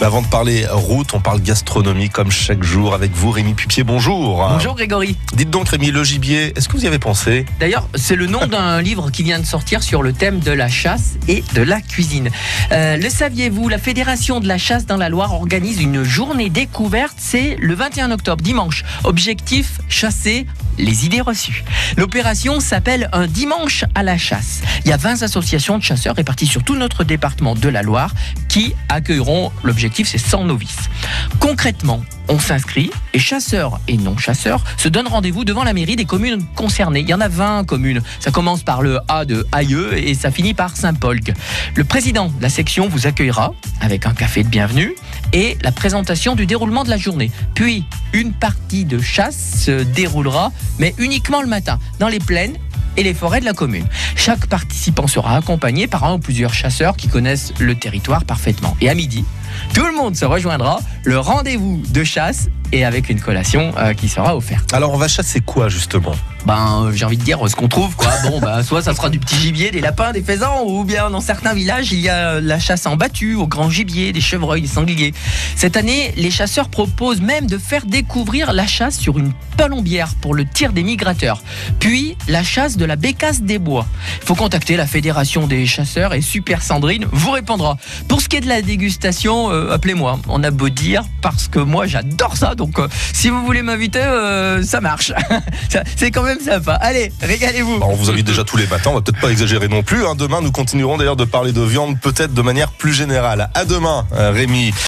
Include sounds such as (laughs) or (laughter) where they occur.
Mais avant de parler route, on parle gastronomie comme chaque jour avec vous, Rémi Pupier. Bonjour. Bonjour Grégory. Dites donc, Rémi, le gibier, est-ce que vous y avez pensé? D'ailleurs, c'est le nom d'un (laughs) livre qui vient de sortir sur le thème de la chasse et de la cuisine. Euh, le saviez-vous, la Fédération de la chasse dans la Loire organise une journée découverte. C'est le 21 octobre, dimanche. Objectif chasser les idées reçues. L'opération s'appelle Un dimanche à la chasse. Il y a 20 associations de chasseurs réparties sur tout notre département de la Loire qui accueilleront, l'objectif c'est 100 novices. Concrètement, on s'inscrit et chasseurs et non-chasseurs se donnent rendez-vous devant la mairie des communes concernées. Il y en a 20 communes. Ça commence par le A de Aïeux et ça finit par Saint-Paul. Le président de la section vous accueillera avec un café de bienvenue et la présentation du déroulement de la journée. Puis, une partie de chasse se déroulera, mais uniquement le matin, dans les plaines et les forêts de la commune. Chaque participant sera accompagné par un ou plusieurs chasseurs qui connaissent le territoire parfaitement. Et à midi, tout le monde se rejoindra, le rendez-vous de chasse et avec une collation euh, qui sera offerte. Alors, on va chasser quoi justement? Ben, euh, j'ai envie de dire ce qu'on trouve, quoi. Bon, ben, soit ça sera du petit gibier, des lapins, des faisans, ou bien dans certains villages, il y a la chasse en battu, au grand gibier, des chevreuils, des sangliers. Cette année, les chasseurs proposent même de faire découvrir la chasse sur une palombière pour le tir des migrateurs. Puis, la chasse de la bécasse des bois. Il faut contacter la Fédération des chasseurs et Super Sandrine vous répondra. Pour ce qui est de la dégustation, euh, appelez-moi. On a beau dire, parce que moi j'adore ça. Donc, euh, si vous voulez m'inviter, euh, ça marche. (laughs) C'est quand même sympa. Allez, régalez-vous. Alors, On vous invite déjà tous les matins, on va peut-être pas exagérer non plus. hein. Demain, nous continuerons d'ailleurs de parler de viande, peut-être de manière plus générale. À demain, euh, Rémi.